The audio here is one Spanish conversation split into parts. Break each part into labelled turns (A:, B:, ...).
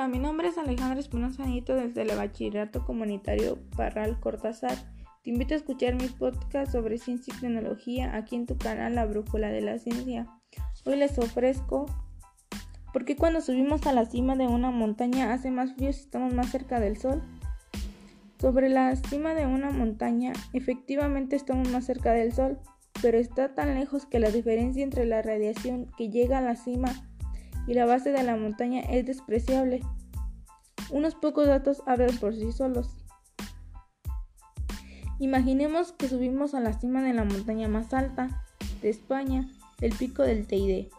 A: Hola, mi nombre es Alejandra Espinosa Anito desde el Bachillerato Comunitario Parral Cortázar. Te invito a escuchar mi podcast sobre ciencia y tecnología aquí en tu canal La Brújula de la Ciencia. Hoy les ofrezco ¿Por qué cuando subimos a la cima de una montaña hace más frío si estamos más cerca del sol? Sobre la cima de una montaña, efectivamente estamos más cerca del sol, pero está tan lejos que la diferencia entre la radiación que llega a la cima y la base de la montaña es despreciable. Unos pocos datos hablan por sí solos. Imaginemos que subimos a la cima de la montaña más alta de España, el pico del Teide,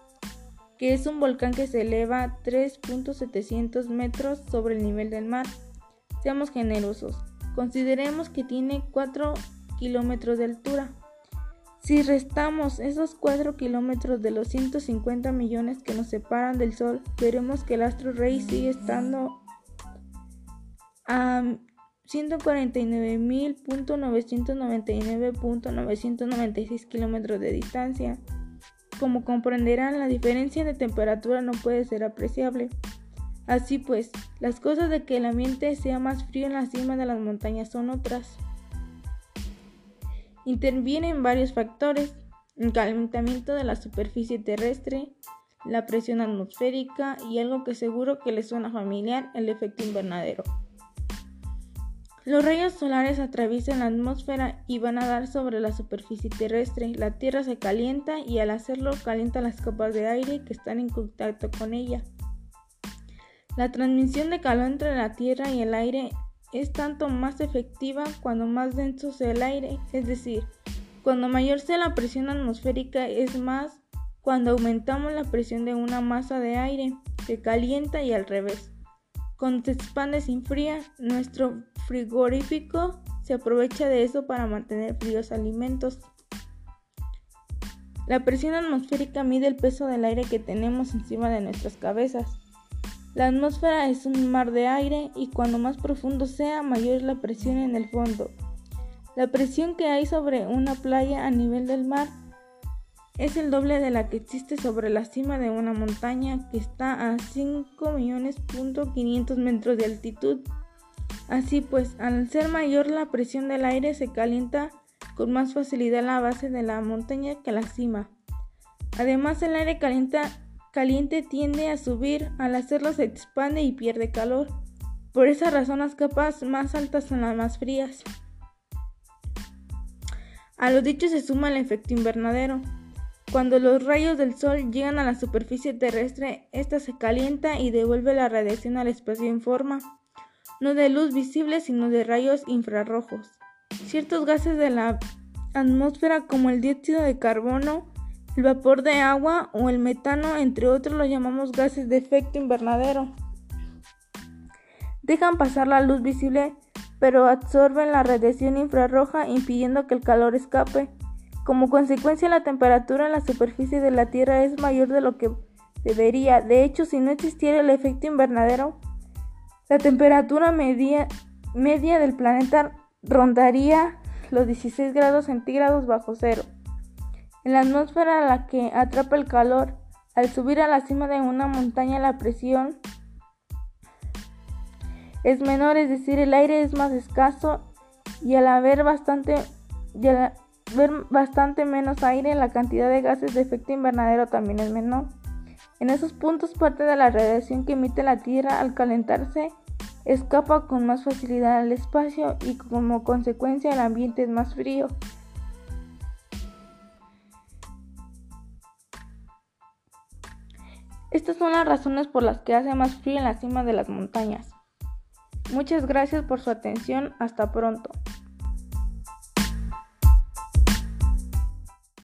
A: que es un volcán que se eleva 3.700 metros sobre el nivel del mar. Seamos generosos, consideremos que tiene 4 kilómetros de altura. Si restamos esos 4 kilómetros de los 150 millones que nos separan del Sol, veremos que el astro rey sigue estando a 149.999.996 kilómetros de distancia. Como comprenderán, la diferencia de temperatura no puede ser apreciable. Así pues, las cosas de que el ambiente sea más frío en la cima de las montañas son otras. Intervienen varios factores, el calentamiento de la superficie terrestre, la presión atmosférica y algo que seguro que les suena familiar, el efecto invernadero. Los rayos solares atraviesan la atmósfera y van a dar sobre la superficie terrestre. La Tierra se calienta y al hacerlo calienta las capas de aire que están en contacto con ella. La transmisión de calor entre la Tierra y el aire es tanto más efectiva cuando más denso sea el aire, es decir, cuando mayor sea la presión atmosférica es más cuando aumentamos la presión de una masa de aire, se calienta y al revés. Cuando se expande se enfría, nuestro frigorífico se aprovecha de eso para mantener fríos alimentos. La presión atmosférica mide el peso del aire que tenemos encima de nuestras cabezas. La atmósfera es un mar de aire y cuando más profundo sea, mayor es la presión en el fondo. La presión que hay sobre una playa a nivel del mar es el doble de la que existe sobre la cima de una montaña que está a 5.500.000 metros de altitud. Así pues, al ser mayor la presión del aire se calienta con más facilidad la base de la montaña que la cima. Además, el aire calienta caliente tiende a subir, al hacerlo se expande y pierde calor. Por esa razón las capas más altas son las más frías. A los dichos se suma el efecto invernadero. Cuando los rayos del sol llegan a la superficie terrestre, ésta se calienta y devuelve la radiación al espacio en forma, no de luz visible, sino de rayos infrarrojos. Ciertos gases de la atmósfera, como el dióxido de carbono, el vapor de agua o el metano, entre otros, los llamamos gases de efecto invernadero. Dejan pasar la luz visible, pero absorben la radiación infrarroja impidiendo que el calor escape. Como consecuencia, la temperatura en la superficie de la Tierra es mayor de lo que debería. De hecho, si no existiera el efecto invernadero, la temperatura media, media del planeta rondaría los 16 grados centígrados bajo cero. En la atmósfera la que atrapa el calor, al subir a la cima de una montaña la presión es menor, es decir, el aire es más escaso y al haber bastante, al bastante menos aire, la cantidad de gases de efecto invernadero también es menor. En esos puntos parte de la radiación que emite la Tierra al calentarse escapa con más facilidad al espacio y como consecuencia el ambiente es más frío. Estas son las razones por las que hace más frío en la cima de las montañas. Muchas gracias por su atención. Hasta pronto.